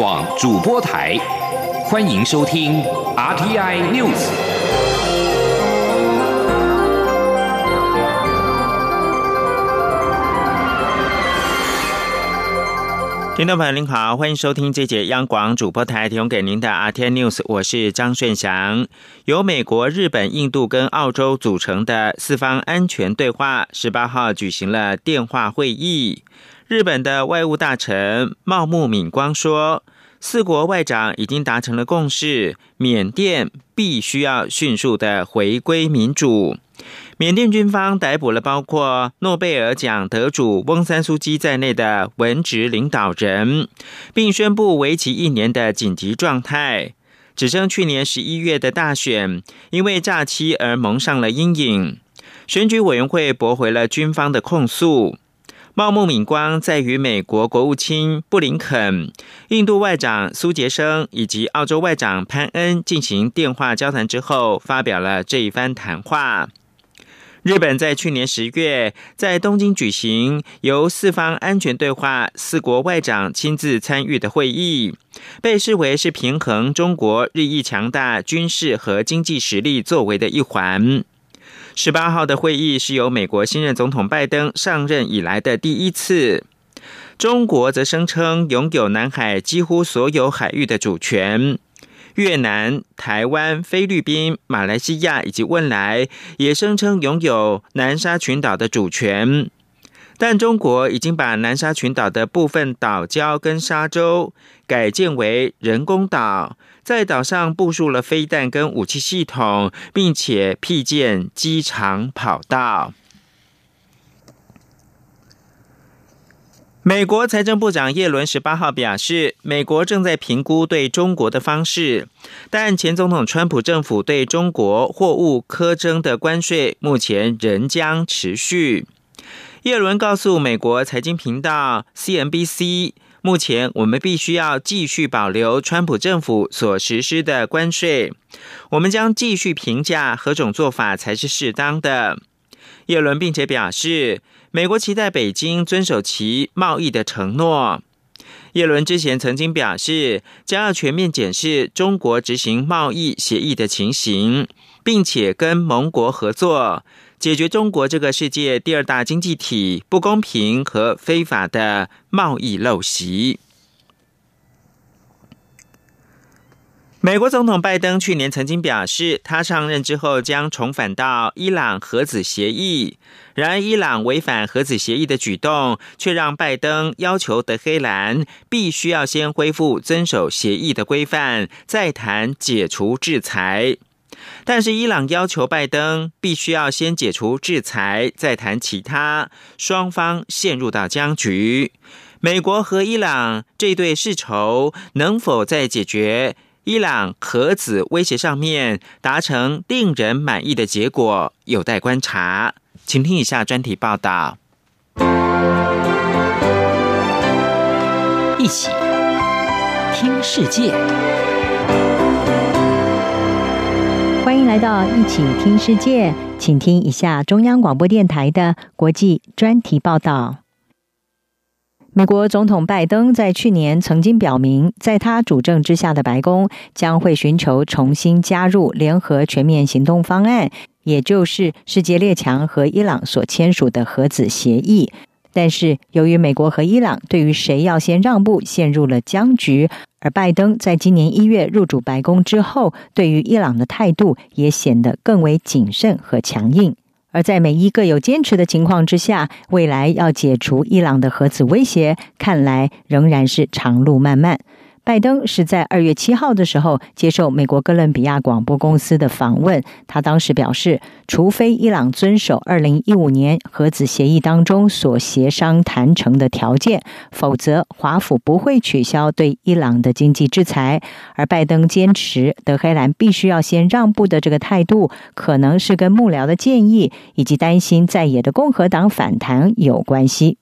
广主播台，欢迎收听 RTI News。听众朋友您好，欢迎收听这节央广主播台提供给您的 RTI News，我是张顺祥。由美国、日本、印度跟澳洲组成的四方安全对话，十八号举行了电话会议。日本的外务大臣茂木敏光说，四国外长已经达成了共识，缅甸必须要迅速的回归民主。缅甸军方逮捕了包括诺贝尔奖得主翁三苏基在内的文职领导人，并宣布为期一年的紧急状态。指称去年十一月的大选因为假期而蒙上了阴影。选举委员会驳回了军方的控诉。茂木敏光在与美国国务卿布林肯、印度外长苏杰生以及澳洲外长潘恩进行电话交谈之后，发表了这一番谈话。日本在去年十月在东京举行由四方安全对话四国外长亲自参与的会议，被视为是平衡中国日益强大军事和经济实力作为的一环。十八号的会议是由美国新任总统拜登上任以来的第一次。中国则声称拥有南海几乎所有海域的主权。越南、台湾、菲律宾、马来西亚以及汶莱也声称拥有南沙群岛的主权。但中国已经把南沙群岛的部分岛礁跟沙洲改建为人工岛。在岛上部署了飞弹跟武器系统，并且辟建机场跑道。美国财政部长耶伦十八号表示，美国正在评估对中国的方式，但前总统川普政府对中国货物苛征的关税目前仍将持续。耶伦告诉美国财经频道 CNBC。目前，我们必须要继续保留川普政府所实施的关税。我们将继续评价何种做法才是适当的。耶伦并且表示，美国期待北京遵守其贸易的承诺。耶伦之前曾经表示，将要全面检视中国执行贸易协议的情形，并且跟盟国合作。解决中国这个世界第二大经济体不公平和非法的贸易陋习。美国总统拜登去年曾经表示，他上任之后将重返到伊朗核子协议。然而，伊朗违反核子协议的举动，却让拜登要求德黑兰必须要先恢复遵守协议的规范，再谈解除制裁。但是伊朗要求拜登必须要先解除制裁，再谈其他，双方陷入到僵局。美国和伊朗这对世仇能否在解决伊朗核子威胁上面达成令人满意的结果，有待观察。请听以下专题报道。一起听世界。来到一起听世界，请听一下中央广播电台的国际专题报道。美国总统拜登在去年曾经表明，在他主政之下的白宫将会寻求重新加入联合全面行动方案，也就是世界列强和伊朗所签署的核子协议。但是，由于美国和伊朗对于谁要先让步陷入了僵局。而拜登在今年一月入主白宫之后，对于伊朗的态度也显得更为谨慎和强硬。而在美伊各有坚持的情况之下，未来要解除伊朗的核子威胁，看来仍然是长路漫漫。拜登是在二月七号的时候接受美国哥伦比亚广播公司的访问，他当时表示，除非伊朗遵守二零一五年核子协议当中所协商谈成的条件，否则华府不会取消对伊朗的经济制裁。而拜登坚持德黑兰必须要先让步的这个态度，可能是跟幕僚的建议以及担心在野的共和党反弹有关系。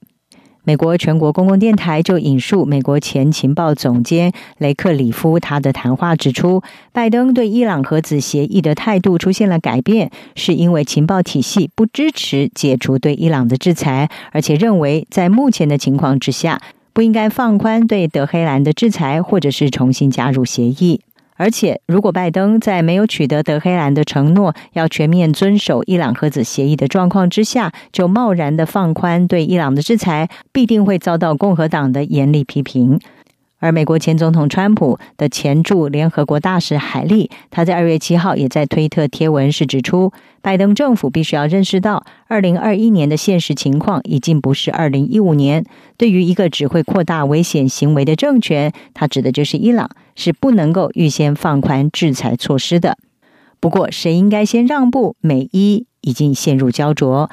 美国全国公共电台就引述美国前情报总监雷克里夫他的谈话指出，拜登对伊朗核子协议的态度出现了改变，是因为情报体系不支持解除对伊朗的制裁，而且认为在目前的情况之下。不应该放宽对德黑兰的制裁，或者是重新加入协议。而且，如果拜登在没有取得德黑兰的承诺，要全面遵守伊朗核子协议的状况之下，就贸然的放宽对伊朗的制裁，必定会遭到共和党的严厉批评。而美国前总统川普的前驻联合国大使海利，他在二月七号也在推特贴文是指出，拜登政府必须要认识到，二零二一年的现实情况已经不是二零一五年。对于一个只会扩大危险行为的政权，他指的就是伊朗，是不能够预先放宽制裁措施的。不过，谁应该先让步，美伊已经陷入焦灼。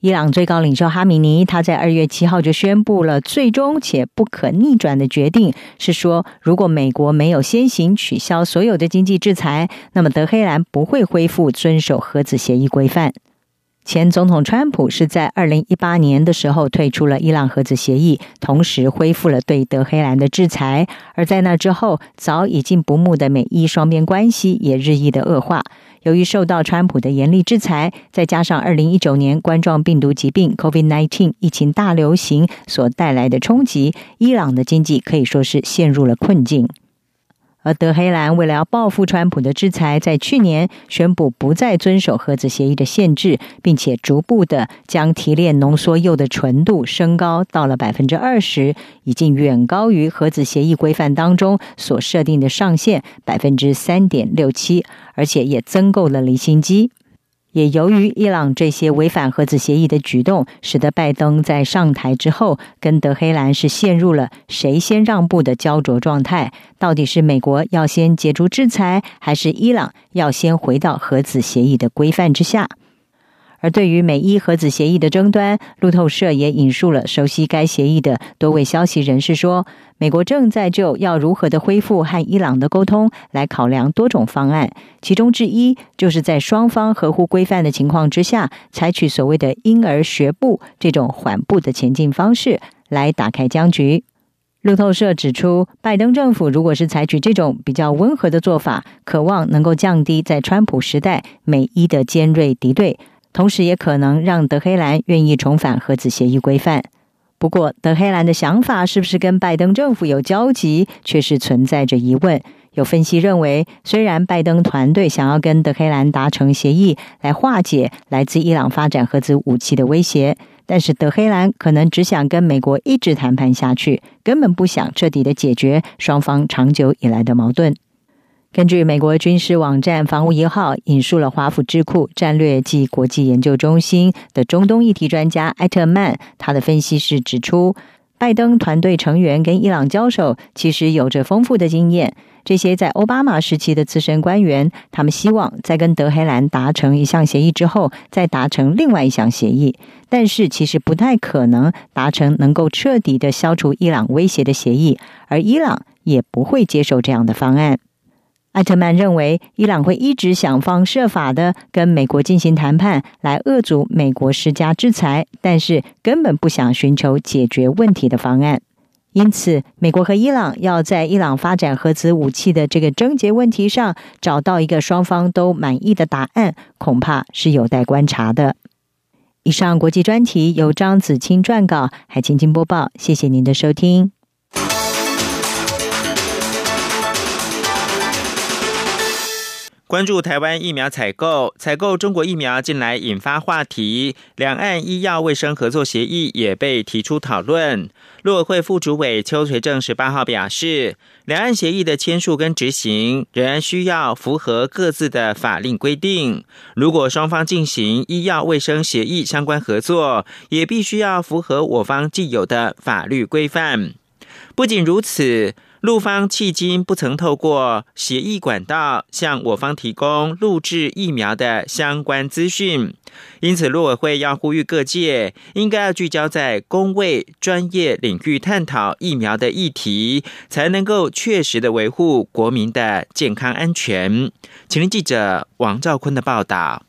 伊朗最高领袖哈米尼，他在二月七号就宣布了最终且不可逆转的决定，是说，如果美国没有先行取消所有的经济制裁，那么德黑兰不会恢复遵守核子协议规范。前总统川普是在二零一八年的时候退出了伊朗核子协议，同时恢复了对德黑兰的制裁。而在那之后，早已经不睦的美伊双边关系也日益的恶化。由于受到川普的严厉制裁，再加上二零一九年冠状病毒疾病 （COVID-19） 疫情大流行所带来的冲击，伊朗的经济可以说是陷入了困境。而德黑兰为了要报复川普的制裁，在去年宣布不再遵守核子协议的限制，并且逐步的将提炼浓缩铀的纯度升高到了百分之二十，已经远高于核子协议规范当中所设定的上限百分之三点六七，而且也增购了离心机。也由于伊朗这些违反核子协议的举动，使得拜登在上台之后，跟德黑兰是陷入了谁先让步的焦灼状态。到底是美国要先解除制裁，还是伊朗要先回到核子协议的规范之下？而对于美伊核子协议的争端，路透社也引述了熟悉该协议的多位消息人士说，美国正在就要如何的恢复和伊朗的沟通来考量多种方案，其中之一就是在双方合乎规范的情况之下，采取所谓的婴儿学步这种缓步的前进方式来打开僵局。路透社指出，拜登政府如果是采取这种比较温和的做法，渴望能够降低在川普时代美伊的尖锐敌对。同时，也可能让德黑兰愿意重返核子协议规范。不过，德黑兰的想法是不是跟拜登政府有交集，却是存在着疑问。有分析认为，虽然拜登团队想要跟德黑兰达成协议，来化解来自伊朗发展核子武器的威胁，但是德黑兰可能只想跟美国一直谈判下去，根本不想彻底的解决双方长久以来的矛盾。根据美国军事网站“防务一号”引述了华府智库战略暨国际研究中心的中东议题专家艾特曼，他的分析是指出，拜登团队成员跟伊朗交手其实有着丰富的经验。这些在奥巴马时期的资深官员，他们希望在跟德黑兰达成一项协议之后，再达成另外一项协议。但是其实不太可能达成能够彻底的消除伊朗威胁的协议，而伊朗也不会接受这样的方案。艾特曼认为，伊朗会一直想方设法的跟美国进行谈判，来遏阻美国施加制裁，但是根本不想寻求解决问题的方案。因此，美国和伊朗要在伊朗发展核子武器的这个症结问题上找到一个双方都满意的答案，恐怕是有待观察的。以上国际专题由张子清撰稿，海清清播报。谢谢您的收听。关注台湾疫苗采购，采购中国疫苗近来引发话题，两岸医药卫生合作协议也被提出讨论。陆委会副主委邱垂正十八号表示，两岸协议的签署跟执行仍然需要符合各自的法令规定。如果双方进行医药卫生协议相关合作，也必须要符合我方既有的法律规范。不仅如此。陆方迄今不曾透过协议管道向我方提供录制疫苗的相关资讯，因此陆委会要呼吁各界应该要聚焦在公卫专业领域探讨疫苗的议题，才能够确实的维护国民的健康安全。请听记者王兆坤的报道。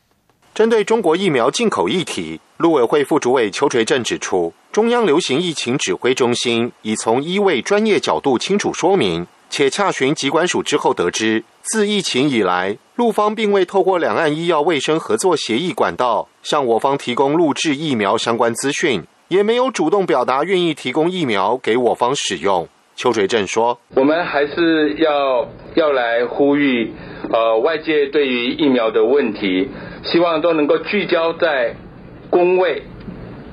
针对中国疫苗进口议题，陆委会副主委邱垂正指出。中央流行疫情指挥中心已从一位专业角度清楚说明，且洽询疾管署之后得知，自疫情以来，陆方并未透过两岸医药卫生合作协议管道向我方提供录制疫苗相关资讯，也没有主动表达愿意提供疫苗给我方使用。邱垂正说：“我们还是要要来呼吁，呃，外界对于疫苗的问题，希望都能够聚焦在工位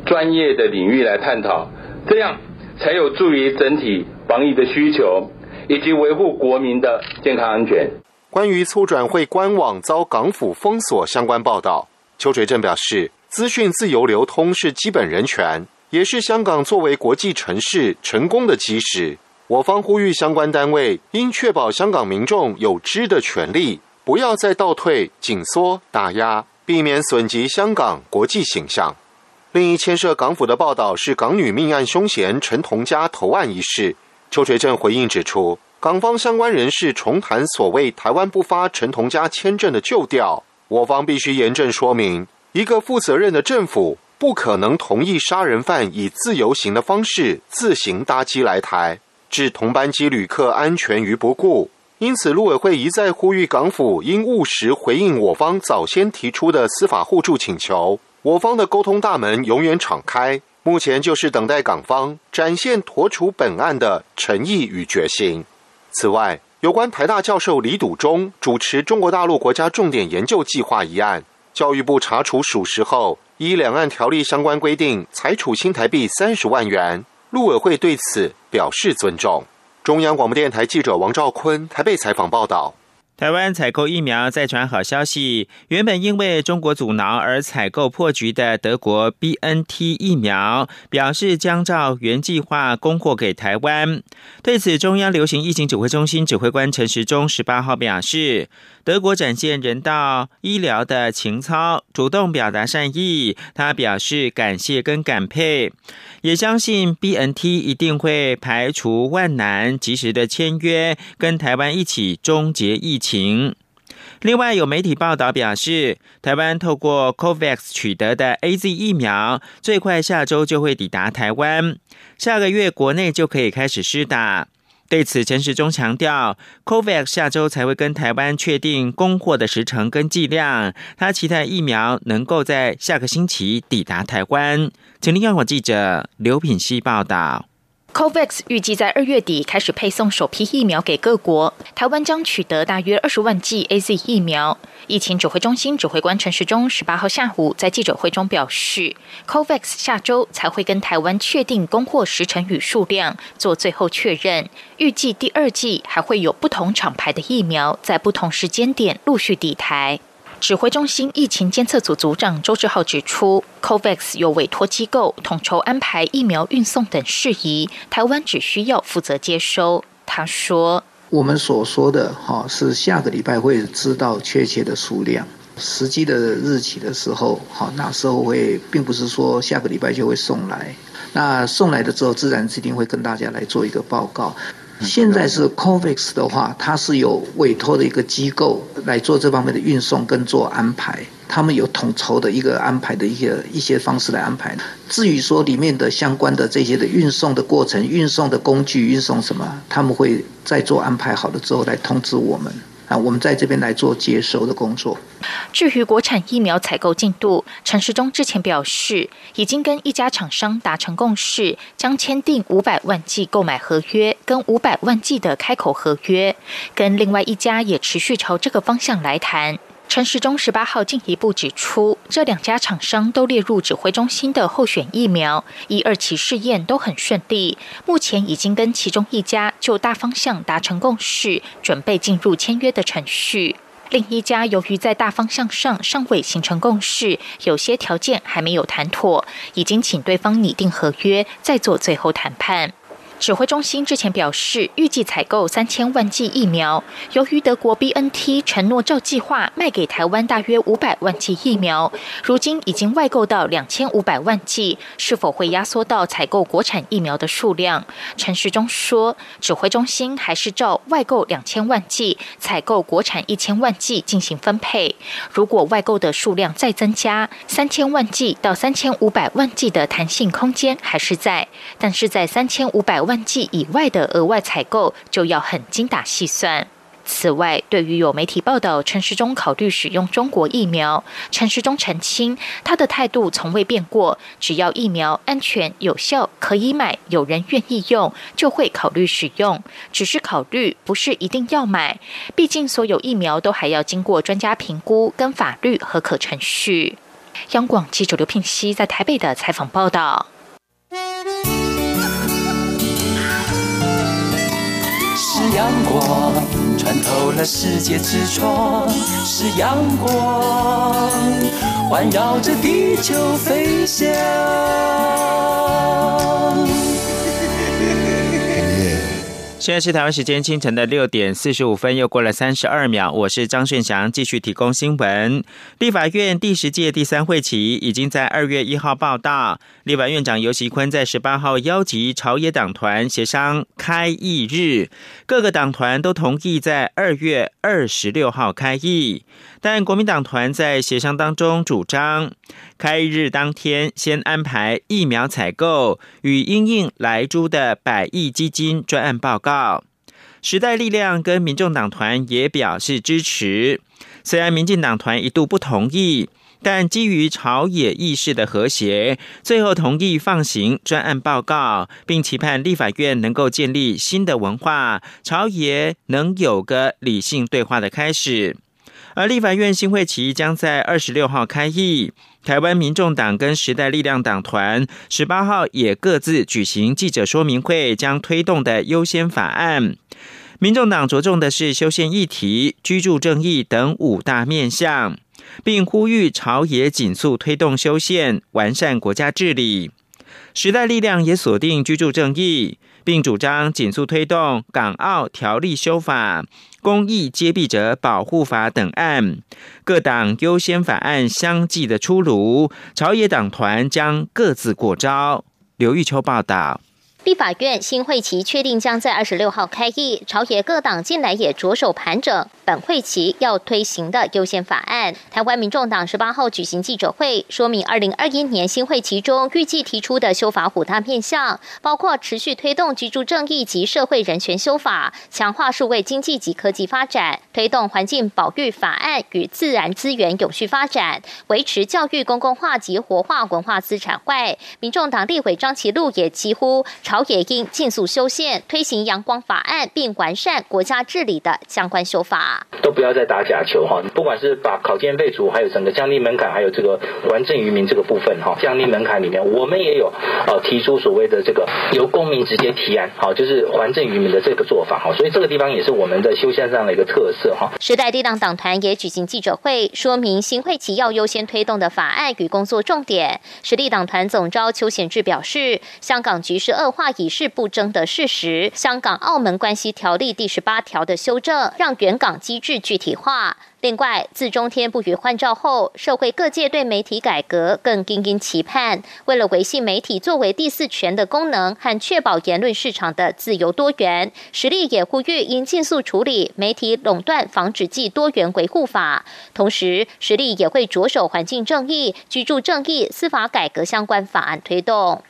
专业的领域来探讨，这样才有助于整体防疫的需求，以及维护国民的健康安全。”关于促转会官网遭港府封锁相关报道，邱垂正表示，资讯自由流通是基本人权，也是香港作为国际城市成功的基石。我方呼吁相关单位应确保香港民众有知的权利，不要再倒退、紧缩、打压，避免损及香港国际形象。另一牵涉港府的报道是港女命案凶嫌陈同佳投案一事，邱垂正回应指出。港方相关人士重谈所谓台湾不发陈同佳签证的旧调，我方必须严正说明：一个负责任的政府不可能同意杀人犯以自由行的方式自行搭机来台，置同班机旅客安全于不顾。因此，陆委会一再呼吁港府应务实回应我方早先提出的司法互助请求，我方的沟通大门永远敞开。目前就是等待港方展现妥处本案的诚意与决心。此外，有关台大教授李笃中主持中国大陆国家重点研究计划一案，教育部查处属实后，依两岸条例相关规定，裁处新台币三十万元。陆委会对此表示尊重。中央广播电台记者王兆坤台北采访报道。台湾采购疫苗再传好消息，原本因为中国阻挠而采购破局的德国 B N T 疫苗，表示将照原计划供货给台湾。对此，中央流行疫情指挥中心指挥官陈时中十八号表示。德国展现人道医疗的情操，主动表达善意。他表示感谢跟感佩，也相信 B N T 一定会排除万难，及时的签约，跟台湾一起终结疫情。另外，有媒体报道表示，台湾透过 COVAX 取得的 A Z 疫苗，最快下周就会抵达台湾，下个月国内就可以开始施打。对此，陈时中强调，COVAX 下周才会跟台湾确定供货的时程跟剂量。他期待疫苗能够在下个星期抵达台湾。请您央广记者刘品希报道。COVAX 预计在二月底开始配送首批疫苗给各国，台湾将取得大约二十万剂 A Z 疫苗。疫情指挥中心指挥官陈时中十八号下午在记者会中表示，COVAX 下周才会跟台湾确定供货时程与数量，做最后确认。预计第二季还会有不同厂牌的疫苗在不同时间点陆续抵台。指挥中心疫情监测组组长周志浩指出，COVAX 有委托机构统筹安排疫苗运送等事宜，台湾只需要负责接收。他说：“我们所说的哈是下个礼拜会知道确切的数量，实际的日期的时候，好那时候会，并不是说下个礼拜就会送来。那送来的之后，自然之定会跟大家来做一个报告。” 现在是 COVAX 的话，它是有委托的一个机构来做这方面的运送跟做安排，他们有统筹的一个安排的一些一些方式来安排。至于说里面的相关的这些的运送的过程、运送的工具、运送什么，他们会在做安排好了之后来通知我们。啊，我们在这边来做接收的工作。至于国产疫苗采购进度，陈时中之前表示，已经跟一家厂商达成共识，将签订五百万剂购买合约跟五百万剂的开口合约，跟另外一家也持续朝这个方向来谈。陈时中十八号进一步指出，这两家厂商都列入指挥中心的候选疫苗，一二期试验都很顺利。目前已经跟其中一家就大方向达成共识，准备进入签约的程序。另一家由于在大方向上尚未形成共识，有些条件还没有谈妥，已经请对方拟定合约，再做最后谈判。指挥中心之前表示，预计采购三千万剂疫苗。由于德国 B N T 承诺照计划卖给台湾大约五百万剂疫苗，如今已经外购到两千五百万剂，是否会压缩到采购国产疫苗的数量？陈时中说，指挥中心还是照外购两千万剂、采购国产一千万剂进行分配。如果外购的数量再增加，三千万剂到三千五百万剂的弹性空间还是在，但是在三千五百万剂以外的额外采购就要很精打细算。此外，对于有媒体报道陈时中考虑使用中国疫苗，陈时中澄清，他的态度从未变过，只要疫苗安全有效，可以买，有人愿意用，就会考虑使用，只是考虑，不是一定要买。毕竟所有疫苗都还要经过专家评估跟法律合可程序。央广记者刘聘熙在台北的采访报道。阳光穿透了世界之窗，是阳光环绕着地球飞翔。现在是台湾时间清晨的六点四十五分，又过了三十二秒。我是张顺祥，继续提供新闻。立法院第十届第三会期已经在二月一号报道。立法院长游锡坤在十八号邀集朝野党团协商开议日，各个党团都同意在二月二十六号开议。但国民党团在协商当中主张，开日当天先安排疫苗采购与因应来珠的百亿基金专案报告。时代力量跟民众党团也表示支持。虽然民进党团一度不同意，但基于朝野议事的和谐，最后同意放行专案报告，并期盼立法院能够建立新的文化，朝野能有个理性对话的开始。而立法院新会期将在二十六号开议，台湾民众党跟时代力量党团十八号也各自举行记者说明会，将推动的优先法案。民众党着重的是修宪议题、居住正义等五大面向，并呼吁朝野紧速推动修宪，完善国家治理。时代力量也锁定居住正义。并主张紧速推动港澳条例修法、公益接弊者保护法等案，各党优先法案相继的出炉，朝野党团将各自过招。刘玉秋报道。立法院新会期确定将在二十六号开议，朝野各党近来也着手盘整本会期要推行的优先法案。台湾民众党十八号举行记者会，说明二零二一年新会期中预计提出的修法五大面向，包括持续推动居住正义及社会人权修法，强化数位经济及科技发展，推动环境保育法案与自然资源永续发展，维持教育公共化及活化文化资产外，民众党立委张其禄也几乎。朝野应尽速修宪，推行阳光法案，并完善国家治理的相关修法。都不要再打假球哈！不管是把考件废除，还有整个降低门槛，还有这个还政于民这个部分哈，降低门槛里面，我们也有呃提出所谓的这个由公民直接提案，好，就是还政于民的这个做法哈。所以这个地方也是我们的修宪上的一个特色哈。时代力量党团也举行记者会，说明新会期要优先推动的法案与工作重点。实力党团总召邱显志表示，香港局势恶化。话已是不争的事实。香港澳门关系条例第十八条的修正，让原港机制具体化。另外，自中天不予换照后，社会各界对媒体改革更殷殷期盼。为了维系媒体作为第四权的功能和确保言论市场的自由多元，实力也呼吁应尽速处理媒体垄断防止暨多元维护法。同时，实力也会着手环境正义、居住正义、司法改革相关法案推动。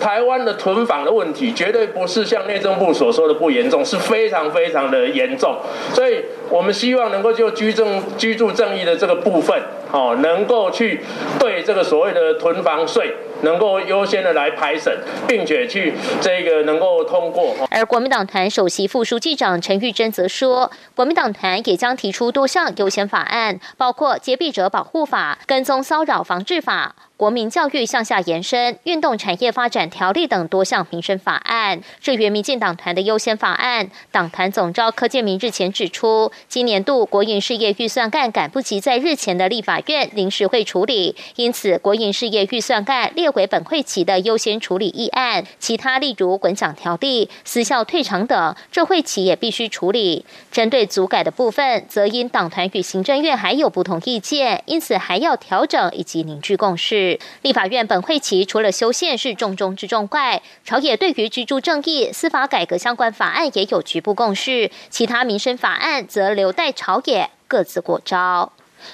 台湾的囤房的问题绝对不是像内政部所说的不严重，是非常非常的严重。所以，我们希望能够就居正居住正义的这个部分，哦，能够去对这个所谓的囤房税。能够优先的来排审，并且去这个能够通过。而国民党团首席副书记长陈玉珍则说，国民党团也将提出多项优先法案，包括揭弊者保护法、跟踪骚扰防治法、国民教育向下延伸、运动产业发展条例等多项民生法案。至于民进党团的优先法案，党团总召柯建明日前指出，今年度国营事业预算案赶不及在日前的立法院临时会处理，因此国营事业预算案列。为本会期的优先处理议案，其他例如滚奖条例、私校退场等，这会期也必须处理。针对组改的部分，则因党团与行政院还有不同意见，因此还要调整以及凝聚共识。立法院本会期除了修宪是重中之重外，朝野对于居住正义、司法改革相关法案也有局部共识，其他民生法案则留待朝野各自过招。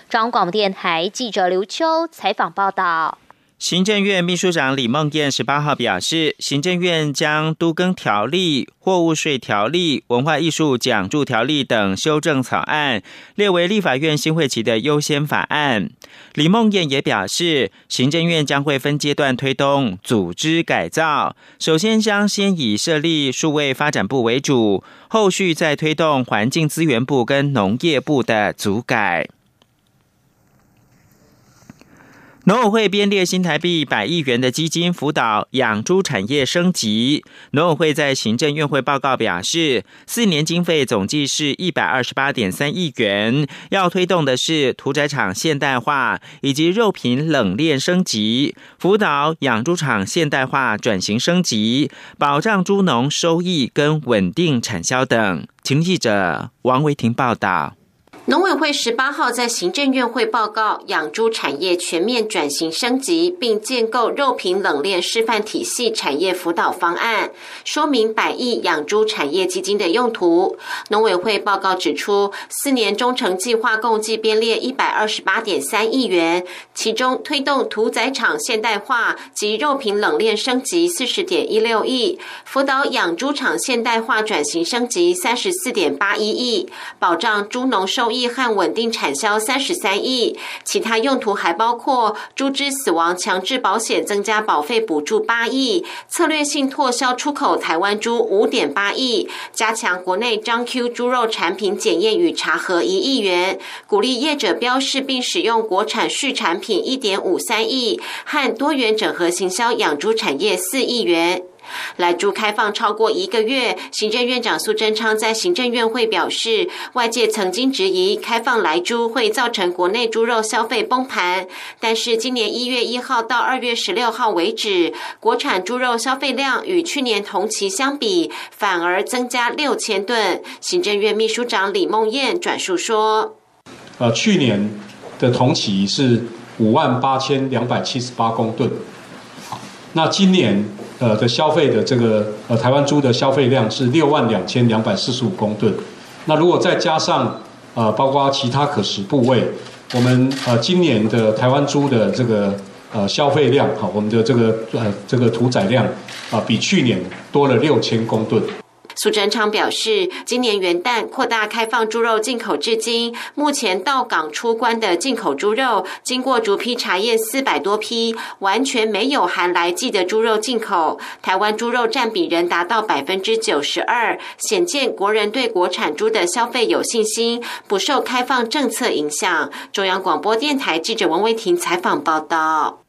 中央广播电台记者刘秋采访报道。行政院秘书长李梦燕十八号表示，行政院将都更条例、货物税条例、文化艺术奖助条例等修正草案列为立法院新会期的优先法案。李梦燕也表示，行政院将会分阶段推动组织改造，首先将先以设立数位发展部为主，后续再推动环境资源部跟农业部的组改。农委会编列新台币百亿元的基金辅导养猪产业升级。农委会在行政院会报告表示，四年经费总计是一百二十八点三亿元，要推动的是屠宰场现代化以及肉品冷链升级，辅导养猪场现代化转型升级，保障猪农收益跟稳定产销等。请记者王维婷报道。农委会十八号在行政院会报告养猪产业全面转型升级，并建构肉品冷链示范体系产业辅导方案，说明百亿养猪产业基金的用途。农委会报告指出，四年中程计划共计编列一百二十八点三亿元，其中推动屠宰场现代化及肉品冷链升级四十点一六亿，辅导养猪场现代化转型升级三十四点八一亿，保障猪农收。亿和稳定产销三十三亿，其他用途还包括猪只死亡强制保险增加保费补助八亿，策略性拓销出口台湾猪五点八亿，加强国内张 Q 猪肉产品检验与查核一亿元，鼓励业者标示并使用国产畜产品一点五三亿，和多元整合行销养猪产业四亿元。来猪开放超过一个月，行政院长苏贞昌在行政院会表示，外界曾经质疑开放来猪会造成国内猪肉消费崩盘，但是今年一月一号到二月十六号为止，国产猪肉消费量与去年同期相比，反而增加六千吨。行政院秘书长李梦燕转述说：“呃，去年的同期是五万八千两百七十八公吨，好，那今年。”呃的消费的这个呃台湾猪的消费量是六万两千两百四十五公吨，那如果再加上呃包括其他可食部位，我们呃今年的台湾猪的这个呃消费量哈，我们的这个呃这个屠宰量啊比去年多了六千公吨。苏贞昌表示，今年元旦扩大开放猪肉进口至今，目前到港出关的进口猪肉，经过逐批查验四百多批，完全没有含来记的猪肉进口。台湾猪肉占比仍达到百分之九十二，显见国人对国产猪的消费有信心，不受开放政策影响。中央广播电台记者王威婷采访报道。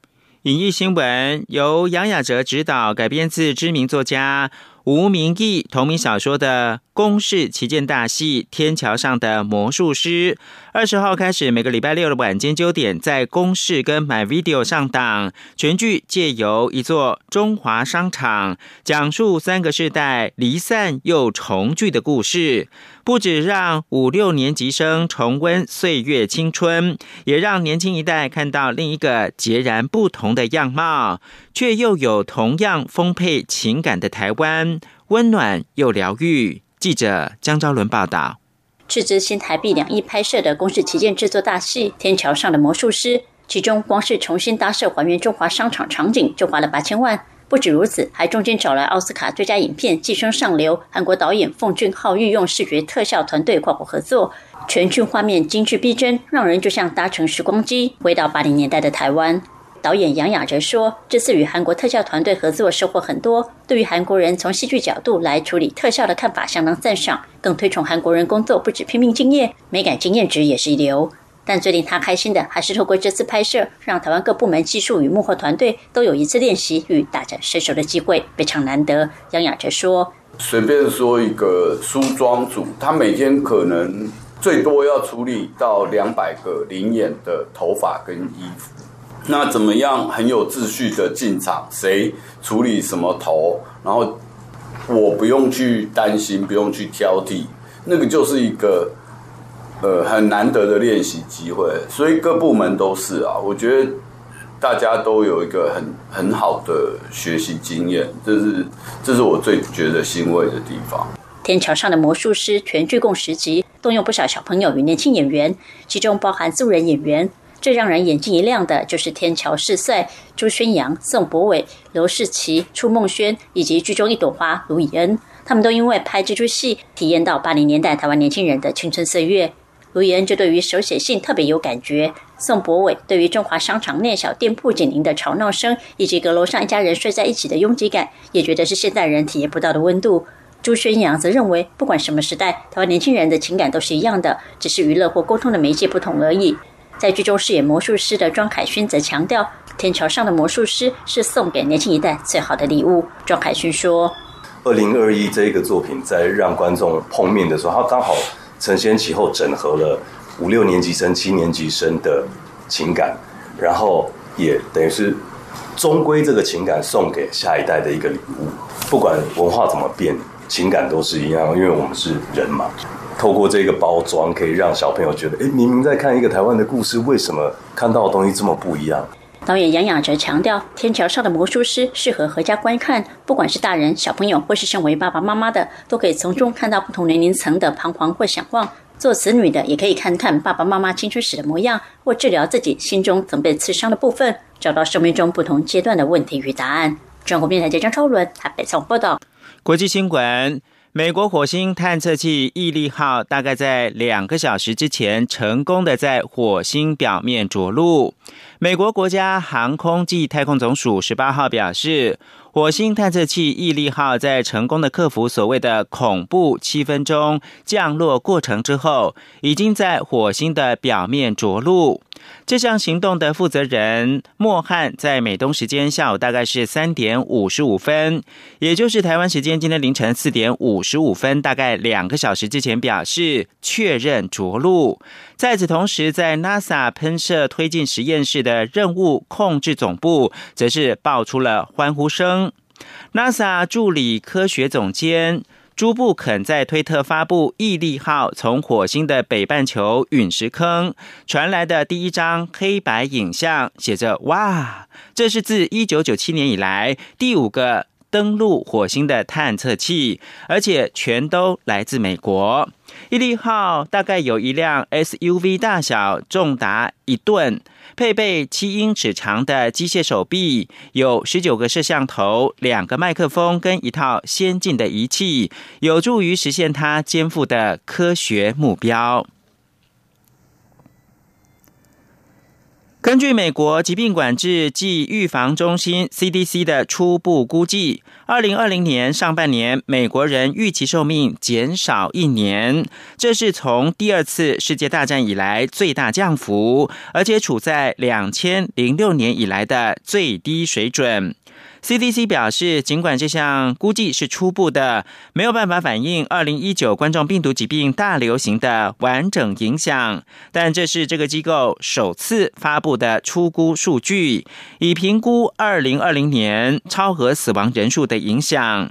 影艺新闻由杨雅哲执导，改编自知名作家。吴明义同名小说的公式旗舰大戏《天桥上的魔术师》，二十号开始，每个礼拜六的晚间九点，在公式跟 My Video 上档。全剧借由一座中华商场，讲述三个世代离散又重聚的故事。不止让五六年级生重温岁月青春，也让年轻一代看到另一个截然不同的样貌，却又有同样丰沛情感的台湾，温暖又疗愈。记者江昭伦报道。斥资新台币两亿拍摄的公式旗舰制作大戏《天桥上的魔术师》，其中光是重新搭设还原中华商场场景，就花了八千万。不止如此，还中间找来奥斯卡最佳影片《寄生上流》，韩国导演奉俊昊御用视觉特效团队跨国合作，全剧画面精致逼真，让人就像搭乘时光机回到八零年代的台湾。导演杨雅哲说：“这次与韩国特效团队合作收获很多，对于韩国人从戏剧角度来处理特效的看法相当赞赏，更推崇韩国人工作不止拼命敬业，美感经验值也是一流。”但最令他开心的，还是透过这次拍摄，让台湾各部门技术与幕后团队都有一次练习与大展身手的机会，非常难得。杨雅哲说：“随便说一个梳妆组，他每天可能最多要处理到两百个灵眼的头发跟衣服，那怎么样很有秩序的进场？谁处理什么头？然后我不用去担心，不用去挑剔，那个就是一个。”呃，很难得的练习机会，所以各部门都是啊。我觉得大家都有一个很很好的学习经验，这是这是我最觉得欣慰的地方。天桥上的魔术师全剧共十集，动用不少小朋友与年轻演员，其中包含素人演员。最让人眼睛一亮的就是天桥四帅朱宣阳、宋博伟、刘世奇、初梦轩以及剧中一朵花卢以恩，他们都因为拍这出戏，体验到八零年代台湾年轻人的青春岁月。卢以恩就对于手写信特别有感觉，宋博伟对于中华商场内小店铺紧邻的吵闹声，以及阁楼上一家人睡在一起的拥挤感，也觉得是现代人体验不到的温度。朱宣阳则认为，不管什么时代，台湾年轻人的情感都是一样的，只是娱乐或沟通的媒介不同而已。在剧中饰演魔术师的庄凯勋则强调，天桥上的魔术师是送给年轻一代最好的礼物。庄凯勋说：“二零二一这一个作品在让观众碰面的时候，他刚好承先启后，整合了五六年级生、七年级生的情感，然后也等于是终归这个情感送给下一代的一个礼物。不管文化怎么变。”情感都是一样，因为我们是人嘛。透过这个包装，可以让小朋友觉得，哎，明明在看一个台湾的故事，为什么看到的东西这么不一样？导演杨雅哲强调，《天桥上的魔术师》适合合家观看，不管是大人、小朋友，或是身为爸爸妈妈的，都可以从中看到不同年龄层的彷徨或想望。做子女的也可以看看爸爸妈妈青春时的模样，或治疗自己心中曾被刺伤的部分，找到生命中不同阶段的问题与答案。中国电台记者张超伦台北从报道。国际新闻：美国火星探测器毅力号大概在两个小时之前成功的在火星表面着陆。美国国家航空暨太空总署十八号表示。火星探测器毅力号在成功的克服所谓的恐怖七分钟降落过程之后，已经在火星的表面着陆。这项行动的负责人莫汉在美东时间下午大概是三点五十五分，也就是台湾时间今天凌晨四点五十五分，大概两个小时之前表示确认着陆。在此同时，在 NASA 喷射推进实验室的任务控制总部，则是爆出了欢呼声。NASA 助理科学总监朱布肯在推特发布毅力号从火星的北半球陨石坑传来的第一张黑白影像，写着：“哇，这是自1997年以来第五个登陆火星的探测器，而且全都来自美国。”毅力号大概有一辆 SUV 大小，重达一吨。配备七英尺长的机械手臂，有十九个摄像头、两个麦克风跟一套先进的仪器，有助于实现它肩负的科学目标。根据美国疾病管制暨预防中心 （CDC） 的初步估计，二零二零年上半年美国人预期寿命减少一年，这是从第二次世界大战以来最大降幅，而且处在两千零六年以来的最低水准。CDC 表示，尽管这项估计是初步的，没有办法反映二零一九冠状病毒疾病大流行的完整影响，但这是这个机构首次发布的初估数据，以评估二零二零年超额死亡人数的影响。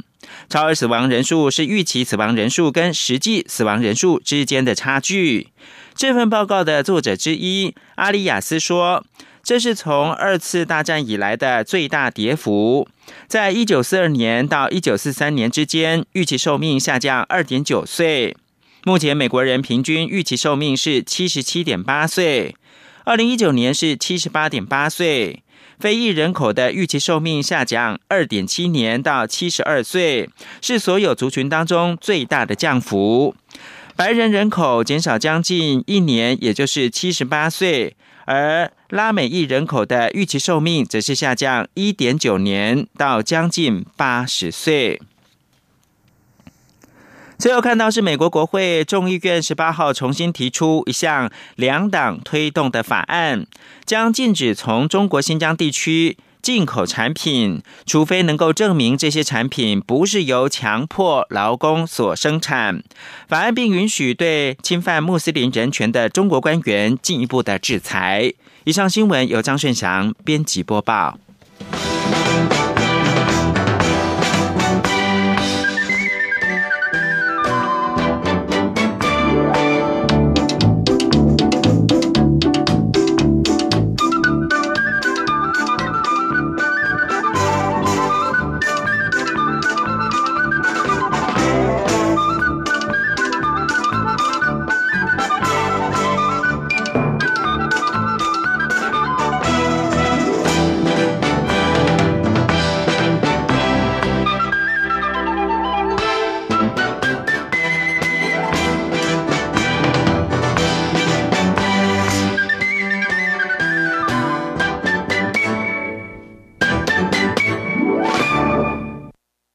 超额死亡人数是预期死亡人数跟实际死亡人数之间的差距。这份报告的作者之一阿里亚斯说。这是从二次大战以来的最大跌幅。在一九四二年到一九四三年之间，预期寿命下降二点九岁。目前美国人平均预期寿命是七十七点八岁，二零一九年是七十八点八岁。非裔人口的预期寿命下降二点七年到七十二岁，是所有族群当中最大的降幅。白人人口减少将近一年，也就是七十八岁。而拉美裔人口的预期寿命则是下降一点九年到将近八十岁。最后看到是美国国会众议院十八号重新提出一项两党推动的法案，将禁止从中国新疆地区。进口产品，除非能够证明这些产品不是由强迫劳工所生产，法案并允许对侵犯穆斯林人权的中国官员进一步的制裁。以上新闻由张顺祥编辑播报。